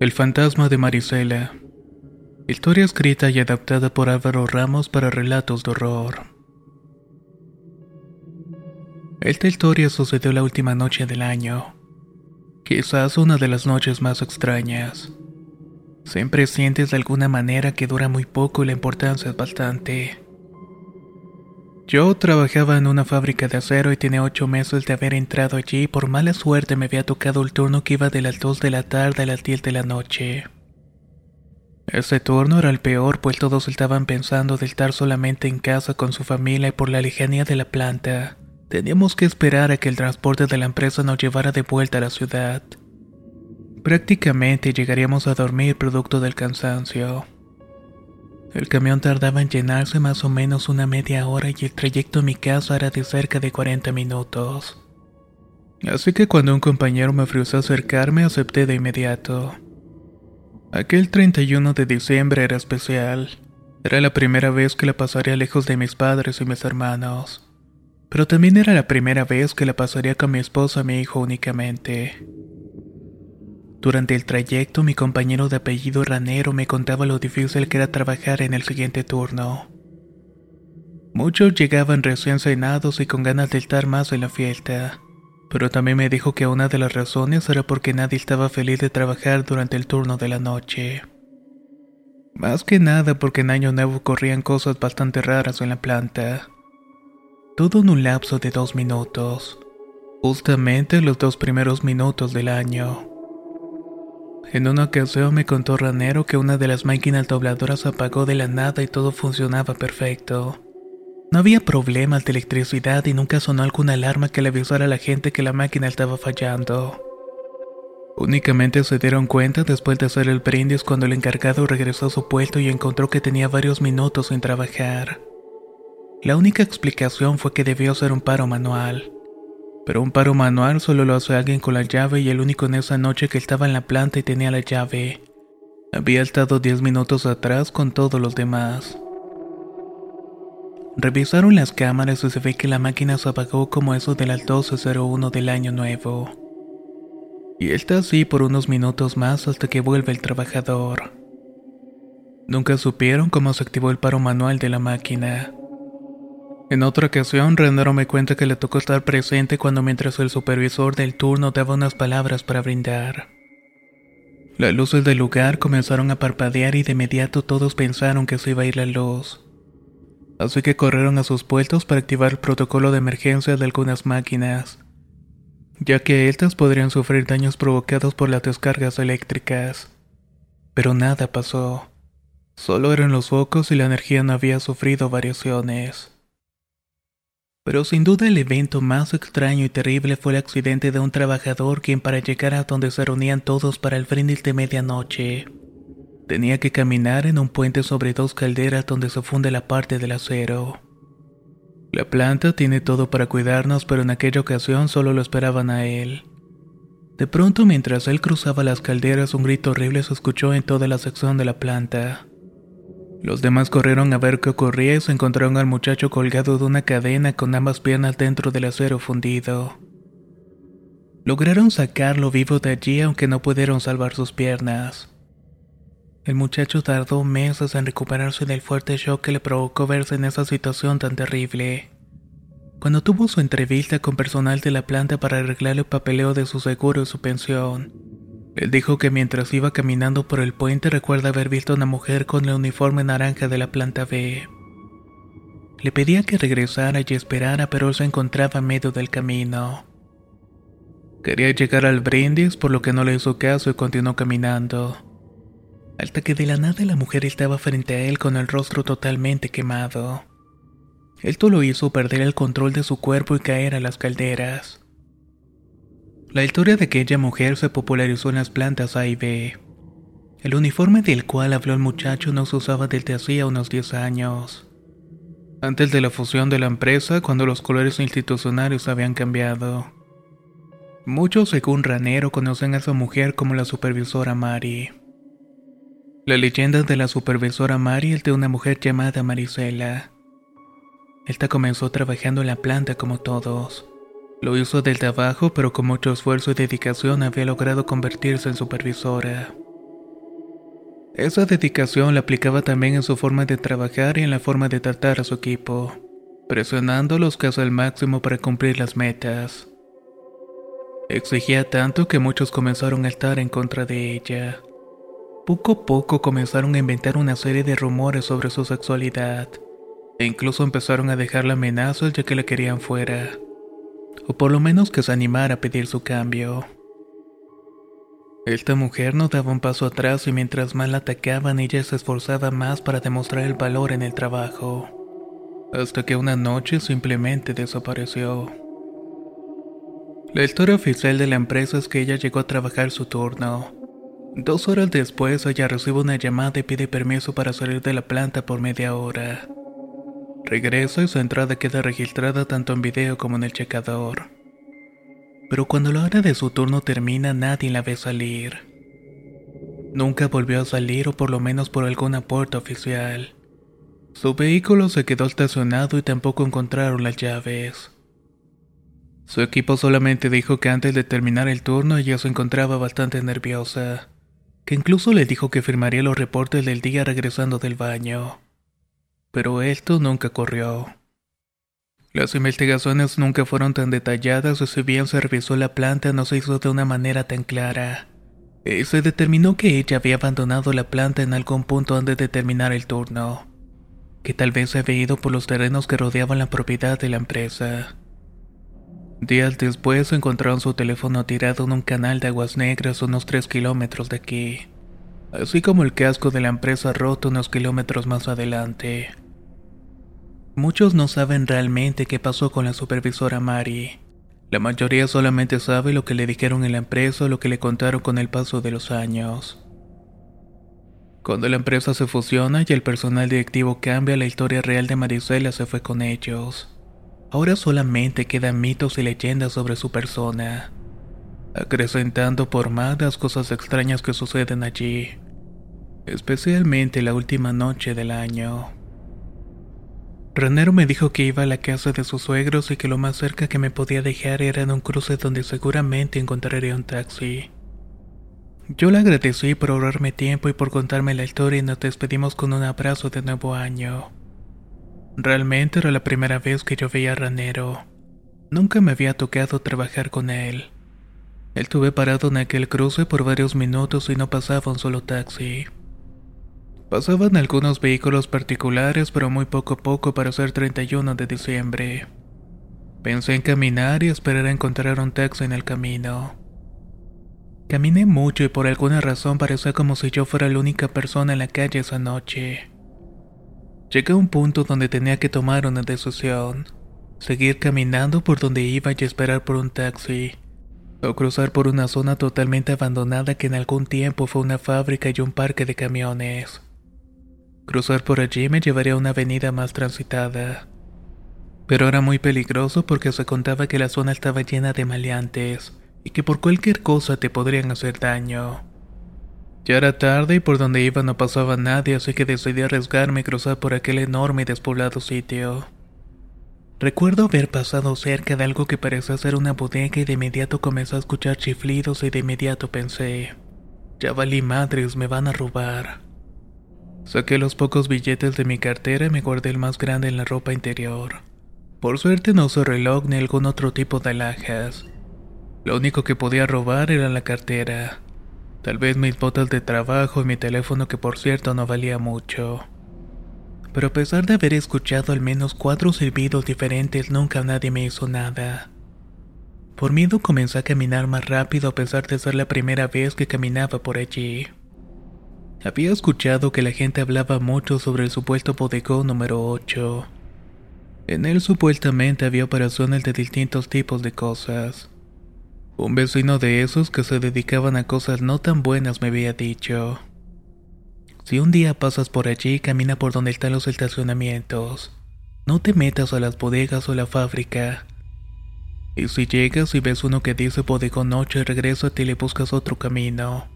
El fantasma de Marisela. Historia escrita y adaptada por Álvaro Ramos para relatos de horror. Esta historia sucedió la última noche del año. Quizás una de las noches más extrañas. Siempre sientes de alguna manera que dura muy poco y la importancia es bastante. Yo trabajaba en una fábrica de acero y tenía ocho meses de haber entrado allí y por mala suerte me había tocado el turno que iba de las dos de la tarde a las diez de la noche. Ese turno era el peor pues todos estaban pensando de estar solamente en casa con su familia y por la lejanía de la planta. Teníamos que esperar a que el transporte de la empresa nos llevara de vuelta a la ciudad. Prácticamente llegaríamos a dormir producto del cansancio. El camión tardaba en llenarse más o menos una media hora y el trayecto a mi casa era de cerca de 40 minutos. Así que cuando un compañero me ofreció acercarme, acepté de inmediato. Aquel 31 de diciembre era especial. Era la primera vez que la pasaría lejos de mis padres y mis hermanos. Pero también era la primera vez que la pasaría con mi esposa y mi hijo únicamente. Durante el trayecto, mi compañero de apellido Ranero me contaba lo difícil que era trabajar en el siguiente turno. Muchos llegaban recién cenados y con ganas de estar más en la fiesta, pero también me dijo que una de las razones era porque nadie estaba feliz de trabajar durante el turno de la noche. Más que nada porque en Año Nuevo corrían cosas bastante raras en la planta. Todo en un lapso de dos minutos, justamente los dos primeros minutos del año. En una ocasión me contó Ranero que una de las máquinas dobladoras apagó de la nada y todo funcionaba perfecto. No había problemas de electricidad y nunca sonó alguna alarma que le avisara a la gente que la máquina estaba fallando. Únicamente se dieron cuenta después de hacer el brindis cuando el encargado regresó a su puesto y encontró que tenía varios minutos sin trabajar. La única explicación fue que debió ser un paro manual pero un paro manual solo lo hace alguien con la llave y el único en esa noche que estaba en la planta y tenía la llave. Había estado 10 minutos atrás con todos los demás. Revisaron las cámaras y se ve que la máquina se apagó como eso de las 12.01 del año nuevo. Y está así por unos minutos más hasta que vuelve el trabajador. Nunca supieron cómo se activó el paro manual de la máquina. En otra ocasión, Renero me cuenta que le tocó estar presente cuando mientras el supervisor del turno daba unas palabras para brindar. Las luces del lugar comenzaron a parpadear y de inmediato todos pensaron que se iba a ir la luz. Así que corrieron a sus puestos para activar el protocolo de emergencia de algunas máquinas, ya que estas podrían sufrir daños provocados por las descargas eléctricas. Pero nada pasó. Solo eran los focos y la energía no había sufrido variaciones. Pero sin duda el evento más extraño y terrible fue el accidente de un trabajador quien para llegar a donde se reunían todos para el brindis de medianoche, tenía que caminar en un puente sobre dos calderas donde se funde la parte del acero. La planta tiene todo para cuidarnos, pero en aquella ocasión solo lo esperaban a él. De pronto, mientras él cruzaba las calderas, un grito horrible se escuchó en toda la sección de la planta. Los demás corrieron a ver qué ocurría y se encontraron al muchacho colgado de una cadena con ambas piernas dentro del acero fundido. Lograron sacarlo vivo de allí aunque no pudieron salvar sus piernas. El muchacho tardó meses en recuperarse del fuerte shock que le provocó verse en esa situación tan terrible. Cuando tuvo su entrevista con personal de la planta para arreglar el papeleo de su seguro y su pensión, él dijo que mientras iba caminando por el puente recuerda haber visto a una mujer con el uniforme naranja de la planta B. Le pedía que regresara y esperara, pero él se encontraba en medio del camino. Quería llegar al brindis, por lo que no le hizo caso y continuó caminando. Hasta que de la nada la mujer estaba frente a él con el rostro totalmente quemado. Esto lo hizo perder el control de su cuerpo y caer a las calderas. La historia de aquella mujer se popularizó en las plantas A y B. El uniforme del cual habló el muchacho no se usaba desde hacía unos 10 años. Antes de la fusión de la empresa, cuando los colores institucionales habían cambiado. Muchos, según Ranero, conocen a esa mujer como la supervisora Mari. La leyenda de la supervisora Mari es de una mujer llamada Marisela. Esta comenzó trabajando en la planta como todos. Lo hizo del trabajo, pero con mucho esfuerzo y dedicación había logrado convertirse en supervisora. Esa dedicación la aplicaba también en su forma de trabajar y en la forma de tratar a su equipo, presionándolos casi al máximo para cumplir las metas. Exigía tanto que muchos comenzaron a estar en contra de ella. Poco a poco comenzaron a inventar una serie de rumores sobre su sexualidad, e incluso empezaron a dejarle amenazas ya que la querían fuera, o por lo menos que se animara a pedir su cambio. Esta mujer no daba un paso atrás y mientras más la atacaban ella se esforzaba más para demostrar el valor en el trabajo, hasta que una noche simplemente desapareció. La historia oficial de la empresa es que ella llegó a trabajar su turno. Dos horas después ella recibe una llamada y pide permiso para salir de la planta por media hora. Regresa y su entrada queda registrada tanto en video como en el checador. Pero cuando la hora de su turno termina nadie la ve salir. Nunca volvió a salir o por lo menos por alguna puerta oficial. Su vehículo se quedó estacionado y tampoco encontraron las llaves. Su equipo solamente dijo que antes de terminar el turno ella se encontraba bastante nerviosa, que incluso le dijo que firmaría los reportes del día regresando del baño. Pero esto nunca ocurrió. Las investigaciones nunca fueron tan detalladas o si bien se revisó la planta no se hizo de una manera tan clara. Y se determinó que ella había abandonado la planta en algún punto antes de terminar el turno, que tal vez se había ido por los terrenos que rodeaban la propiedad de la empresa. Días después encontraron su teléfono tirado en un canal de aguas negras unos 3 kilómetros de aquí, así como el casco de la empresa roto unos kilómetros más adelante. Muchos no saben realmente qué pasó con la supervisora Mari. La mayoría solamente sabe lo que le dijeron en la empresa o lo que le contaron con el paso de los años. Cuando la empresa se fusiona y el personal directivo cambia, la historia real de Marisela se fue con ellos. Ahora solamente quedan mitos y leyendas sobre su persona, acrecentando por más las cosas extrañas que suceden allí, especialmente la última noche del año. Ranero me dijo que iba a la casa de sus suegros y que lo más cerca que me podía dejar era en un cruce donde seguramente encontraría un taxi. Yo le agradecí por ahorrarme tiempo y por contarme la historia y nos despedimos con un abrazo de nuevo año. Realmente era la primera vez que yo veía a Ranero. Nunca me había tocado trabajar con él. Estuve parado en aquel cruce por varios minutos y no pasaba un solo taxi. Pasaban algunos vehículos particulares, pero muy poco a poco para ser 31 de diciembre. Pensé en caminar y esperar a encontrar un taxi en el camino. Caminé mucho y por alguna razón parecía como si yo fuera la única persona en la calle esa noche. Llegué a un punto donde tenía que tomar una decisión. Seguir caminando por donde iba y esperar por un taxi. O cruzar por una zona totalmente abandonada que en algún tiempo fue una fábrica y un parque de camiones. Cruzar por allí me llevaría a una avenida más transitada. Pero era muy peligroso porque se contaba que la zona estaba llena de maleantes y que por cualquier cosa te podrían hacer daño. Ya era tarde y por donde iba no pasaba nadie, así que decidí arriesgarme y cruzar por aquel enorme y despoblado sitio. Recuerdo haber pasado cerca de algo que parecía ser una bodega y de inmediato comencé a escuchar chiflidos y de inmediato pensé, ya valí madres, me van a robar. Saqué los pocos billetes de mi cartera y me guardé el más grande en la ropa interior. Por suerte no usó reloj ni algún otro tipo de alhajas. Lo único que podía robar era la cartera. Tal vez mis botas de trabajo y mi teléfono que por cierto no valía mucho. Pero a pesar de haber escuchado al menos cuatro silbidos diferentes, nunca nadie me hizo nada. Por miedo comencé a caminar más rápido a pesar de ser la primera vez que caminaba por allí. Había escuchado que la gente hablaba mucho sobre el supuesto bodegón número 8. En él supuestamente había operaciones de distintos tipos de cosas. Un vecino de esos que se dedicaban a cosas no tan buenas me había dicho. Si un día pasas por allí, camina por donde están los estacionamientos. No te metas a las bodegas o la fábrica. Y si llegas y ves uno que dice bodegón noche, regrésate y le buscas otro camino.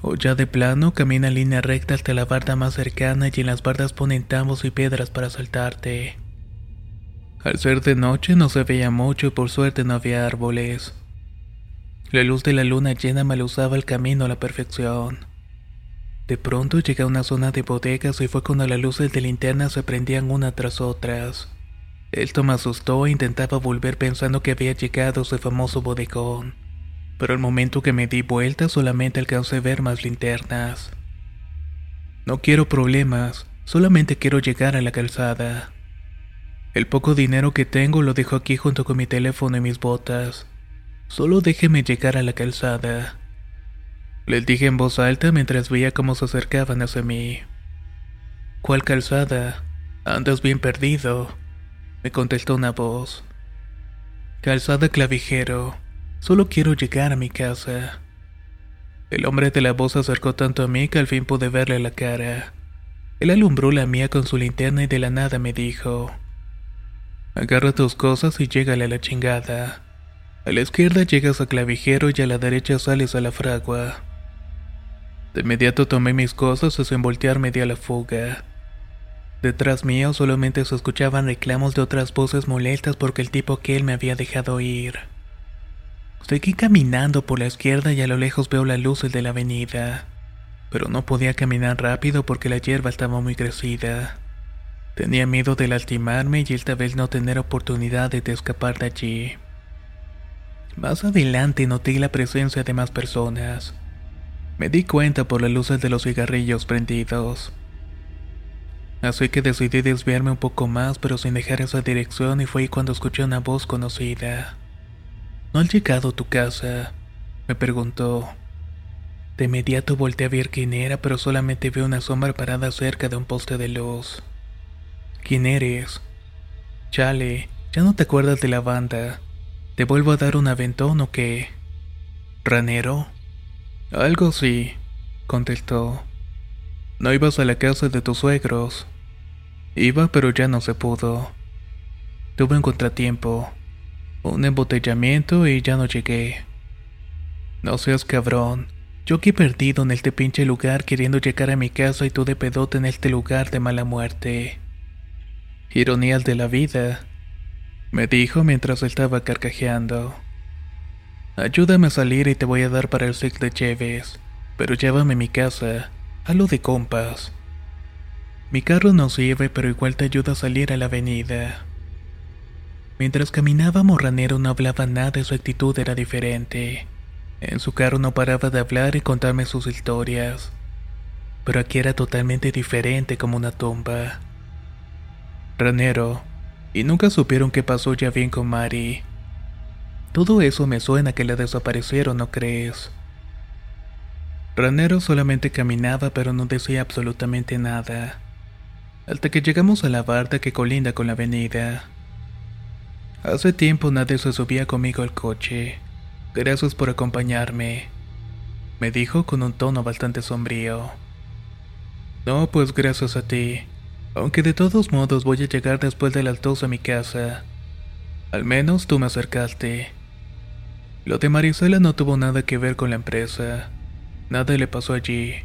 O ya de plano, camina en línea recta hasta la barda más cercana y en las bardas ponen tambos y piedras para saltarte. Al ser de noche no se veía mucho y por suerte no había árboles. La luz de la luna llena maluzaba el camino a la perfección. De pronto llegué a una zona de bodegas y fue cuando las luces de linterna se prendían una tras otras. Esto me asustó e intentaba volver pensando que había llegado ese famoso bodegón. Pero al momento que me di vuelta solamente alcancé a ver más linternas. No quiero problemas, solamente quiero llegar a la calzada. El poco dinero que tengo lo dejo aquí junto con mi teléfono y mis botas. Solo déjeme llegar a la calzada. Les dije en voz alta mientras veía cómo se acercaban hacia mí. ¿Cuál calzada? Andas bien perdido me contestó una voz. Calzada clavijero, solo quiero llegar a mi casa. El hombre de la voz se acercó tanto a mí que al fin pude verle la cara. Él alumbró la mía con su linterna y de la nada me dijo: Agarra tus cosas y llégale a la chingada. A la izquierda llegas a clavijero y a la derecha sales a la fragua. De inmediato tomé mis cosas y sin voltearme di a la fuga. Detrás mío solamente se escuchaban reclamos de otras voces molestas porque el tipo que él me había dejado ir. Seguí caminando por la izquierda y a lo lejos veo las luces de la avenida, pero no podía caminar rápido porque la hierba estaba muy crecida. Tenía miedo de lastimarme y esta vez no tener oportunidad de escapar de allí. Más adelante noté la presencia de más personas. Me di cuenta por las luces de los cigarrillos prendidos. Así que decidí desviarme un poco más, pero sin dejar esa dirección, y fue ahí cuando escuché una voz conocida. ¿No has llegado a tu casa? me preguntó. De inmediato volteé a ver quién era, pero solamente vi una sombra parada cerca de un poste de luz. ¿Quién eres? Chale, ya no te acuerdas de la banda. ¿Te vuelvo a dar un aventón o qué? ¿Ranero? Algo sí, contestó. ¿No ibas a la casa de tus suegros? Iba, pero ya no se pudo. Tuve un contratiempo, un embotellamiento y ya no llegué. No seas cabrón. Yo aquí perdido en este pinche lugar queriendo llegar a mi casa y tú de pedote en este lugar de mala muerte. Ironías de la vida, me dijo mientras estaba carcajeando. Ayúdame a salir y te voy a dar para el six de Cheves, pero llévame a mi casa lo de compas. Mi carro no sirve, pero igual te ayuda a salir a la avenida. Mientras caminábamos, Ranero no hablaba nada y su actitud era diferente. En su carro no paraba de hablar y contarme sus historias. Pero aquí era totalmente diferente como una tumba. Ranero, y nunca supieron qué pasó ya bien con Mari. Todo eso me suena que la desaparecieron, ¿no crees? Ranero solamente caminaba pero no decía absolutamente nada. Hasta que llegamos a la barda que colinda con la avenida. Hace tiempo nadie se subía conmigo al coche. Gracias por acompañarme. Me dijo con un tono bastante sombrío. No, pues gracias a ti. Aunque de todos modos voy a llegar después de las dos a mi casa. Al menos tú me acercaste. Lo de Marisela no tuvo nada que ver con la empresa. Nada le pasó allí.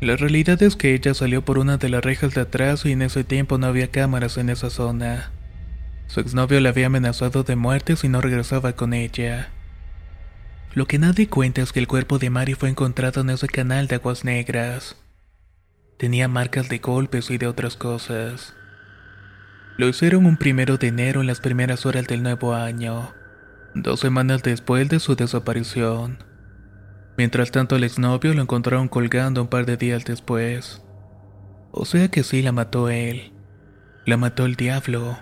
La realidad es que ella salió por una de las rejas de atrás y en ese tiempo no había cámaras en esa zona. Su exnovio le había amenazado de muerte si no regresaba con ella. Lo que nadie cuenta es que el cuerpo de Mari fue encontrado en ese canal de aguas negras. Tenía marcas de golpes y de otras cosas. Lo hicieron un primero de enero en las primeras horas del nuevo año, dos semanas después de su desaparición. Mientras tanto el exnovio lo encontraron colgando un par de días después. O sea que sí la mató él. La mató el diablo.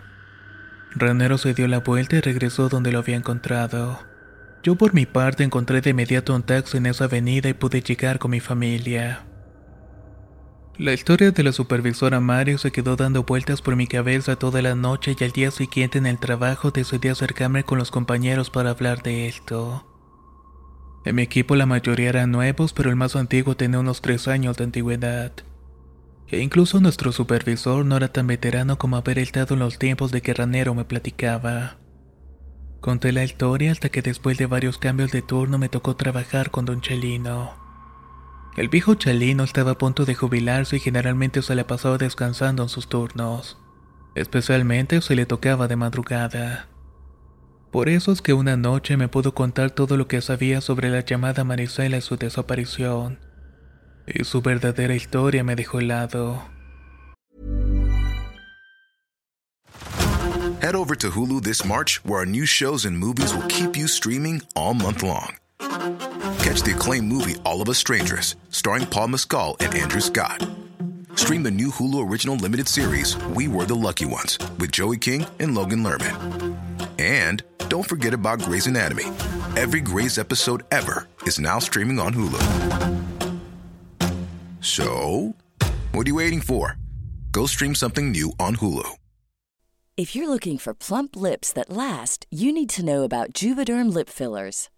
Ranero se dio la vuelta y regresó donde lo había encontrado. Yo por mi parte encontré de inmediato un taxi en esa avenida y pude llegar con mi familia. La historia de la supervisora Mario se quedó dando vueltas por mi cabeza toda la noche y al día siguiente en el trabajo decidí acercarme con los compañeros para hablar de esto. En mi equipo la mayoría eran nuevos, pero el más antiguo tenía unos tres años de antigüedad. E incluso nuestro supervisor no era tan veterano como haber estado en los tiempos de que Ranero me platicaba. Conté la historia hasta que después de varios cambios de turno me tocó trabajar con don Chelino. El viejo Chelino estaba a punto de jubilarse y generalmente se le pasaba descansando en sus turnos, especialmente si le tocaba de madrugada. Por eso es que una noche me pudo contar todo lo que sabía sobre la llamada Marisela y su desaparición y su verdadera historia me dejó helado. Head over to Hulu this March, where our new shows and movies will keep you streaming all month long. Catch the acclaimed movie All of Us Strangers, starring Paul Mescal and Andrew Scott. Stream the new Hulu original limited series We Were the Lucky Ones with Joey King and Logan Lerman. And don't forget about Grey's Anatomy. Every Grey's episode ever is now streaming on Hulu. So, what are you waiting for? Go stream something new on Hulu. If you're looking for plump lips that last, you need to know about Juvederm lip fillers.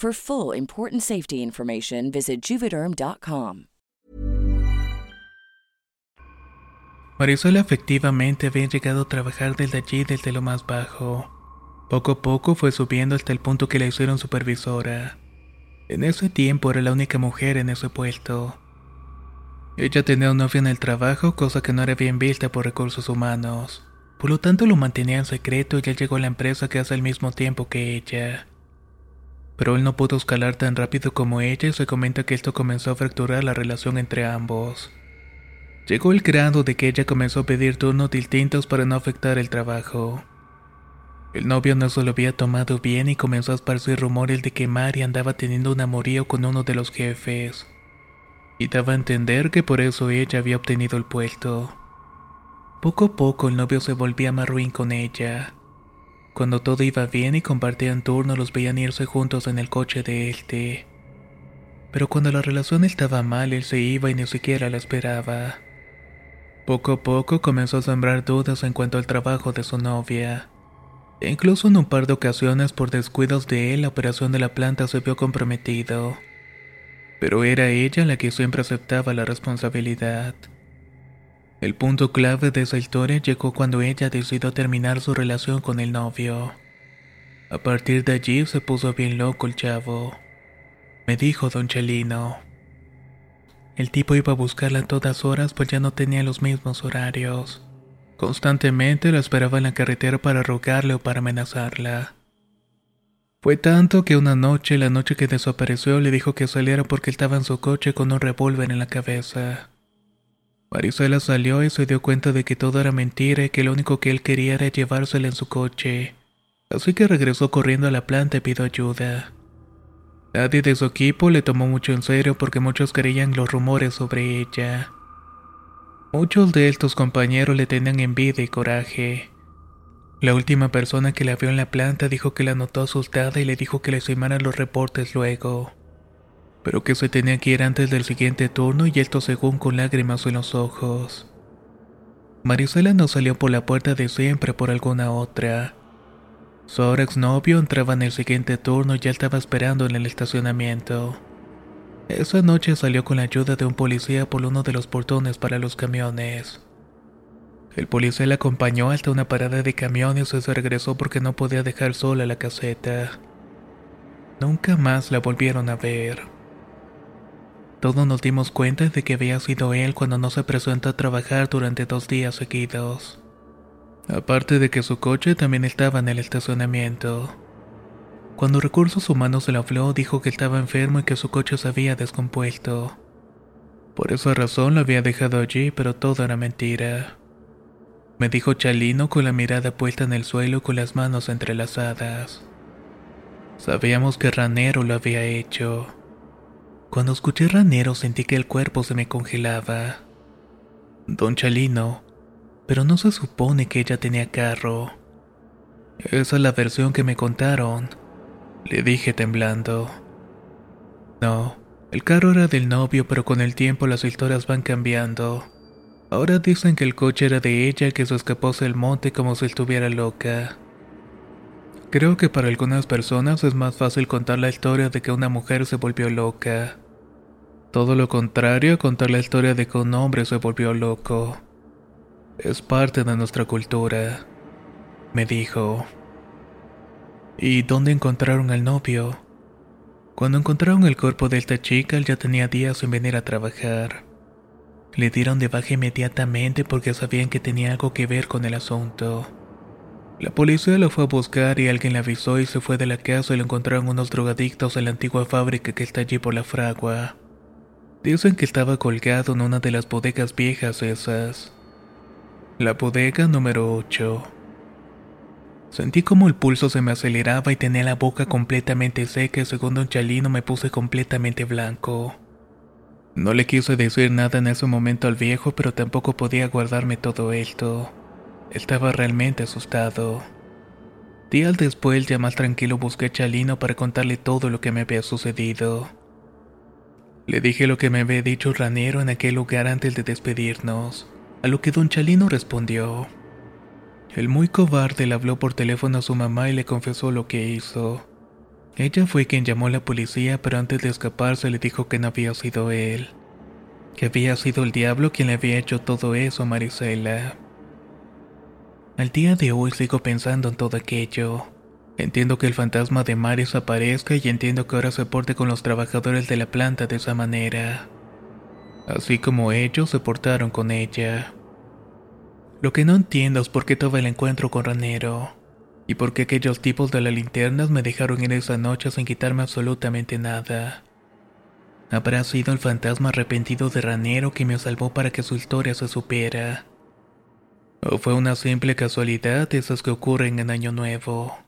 For full important safety information, visit juvederm.com. Marisol efectivamente había llegado a trabajar desde allí desde lo más bajo. Poco a poco fue subiendo hasta el punto que la hicieron supervisora. En ese tiempo era la única mujer en ese puesto. Ella tenía un novio en el trabajo, cosa que no era bien vista por recursos humanos. Por lo tanto lo mantenía en secreto y él llegó a la empresa que hace el mismo tiempo que ella pero él no pudo escalar tan rápido como ella y se comenta que esto comenzó a fracturar la relación entre ambos. Llegó el grado de que ella comenzó a pedir turnos distintos para no afectar el trabajo. El novio no se lo había tomado bien y comenzó a esparcir rumores de que Mari andaba teniendo un amorío con uno de los jefes. Y daba a entender que por eso ella había obtenido el puesto. Poco a poco el novio se volvía más ruin con ella. Cuando todo iba bien y compartían turno, los veían irse juntos en el coche de este. Pero cuando la relación estaba mal, él se iba y ni siquiera la esperaba. Poco a poco comenzó a sembrar dudas en cuanto al trabajo de su novia. E incluso en un par de ocasiones por descuidos de él la operación de la planta se vio comprometido. Pero era ella la que siempre aceptaba la responsabilidad. El punto clave de esa historia llegó cuando ella decidió terminar su relación con el novio. A partir de allí se puso bien loco el chavo. Me dijo don Chelino. El tipo iba a buscarla a todas horas pues ya no tenía los mismos horarios. Constantemente la esperaba en la carretera para rogarle o para amenazarla. Fue tanto que una noche, la noche que desapareció, le dijo que saliera porque estaba en su coche con un revólver en la cabeza. Marisela salió y se dio cuenta de que todo era mentira y que lo único que él quería era llevársela en su coche. Así que regresó corriendo a la planta y pidió ayuda. Nadie de su equipo le tomó mucho en serio porque muchos creían los rumores sobre ella. Muchos de estos compañeros le tenían envidia y coraje. La última persona que la vio en la planta dijo que la notó asustada y le dijo que le firmara los reportes luego, pero que se tenía que ir antes del siguiente turno y esto según con lágrimas en los ojos. Marisela no salió por la puerta de siempre por alguna otra. Su ahora exnovio entraba en el siguiente turno y ya estaba esperando en el estacionamiento. Esa noche salió con la ayuda de un policía por uno de los portones para los camiones. El policía la acompañó hasta una parada de camiones y se regresó porque no podía dejar sola la caseta. Nunca más la volvieron a ver. Todos nos dimos cuenta de que había sido él cuando no se presentó a trabajar durante dos días seguidos. Aparte de que su coche también estaba en el estacionamiento. Cuando Recursos Humanos se lo habló, dijo que estaba enfermo y que su coche se había descompuesto. Por esa razón lo había dejado allí, pero todo era mentira. Me dijo Chalino con la mirada puesta en el suelo con las manos entrelazadas. Sabíamos que Ranero lo había hecho. Cuando escuché Ranero sentí que el cuerpo se me congelaba. Don Chalino, pero no se supone que ella tenía carro. Esa es la versión que me contaron, le dije temblando. No, el carro era del novio, pero con el tiempo las historias van cambiando. Ahora dicen que el coche era de ella que se escapó del monte como si estuviera loca. Creo que para algunas personas es más fácil contar la historia de que una mujer se volvió loca. Todo lo contrario, contar la historia de que un hombre se volvió loco. Es parte de nuestra cultura, me dijo. ¿Y dónde encontraron al novio? Cuando encontraron el cuerpo de esta chica, él ya tenía días sin venir a trabajar. Le dieron de baja inmediatamente porque sabían que tenía algo que ver con el asunto. La policía lo fue a buscar y alguien le avisó y se fue de la casa y lo encontraron unos drogadictos en la antigua fábrica que está allí por la fragua. Dicen que estaba colgado en una de las bodegas viejas esas. La bodega número 8. Sentí como el pulso se me aceleraba y tenía la boca completamente seca y según un chalino me puse completamente blanco. No le quise decir nada en ese momento al viejo, pero tampoco podía guardarme todo esto. Estaba realmente asustado. Días después, ya más tranquilo, busqué a Chalino para contarle todo lo que me había sucedido. Le dije lo que me había dicho Ranero en aquel lugar antes de despedirnos. A lo que don Chalino respondió. El muy cobarde le habló por teléfono a su mamá y le confesó lo que hizo. Ella fue quien llamó a la policía, pero antes de escaparse le dijo que no había sido él. Que había sido el diablo quien le había hecho todo eso a Marisela. Al día de hoy sigo pensando en todo aquello. Entiendo que el fantasma de Maris aparezca y entiendo que ahora se porte con los trabajadores de la planta de esa manera así como ellos se portaron con ella. Lo que no entiendo es por qué todo el encuentro con Ranero, y por qué aquellos tipos de las linternas me dejaron ir esa noche sin quitarme absolutamente nada. ¿Habrá sido el fantasma arrepentido de Ranero que me salvó para que su historia se supiera? ¿O fue una simple casualidad esas que ocurren en Año Nuevo?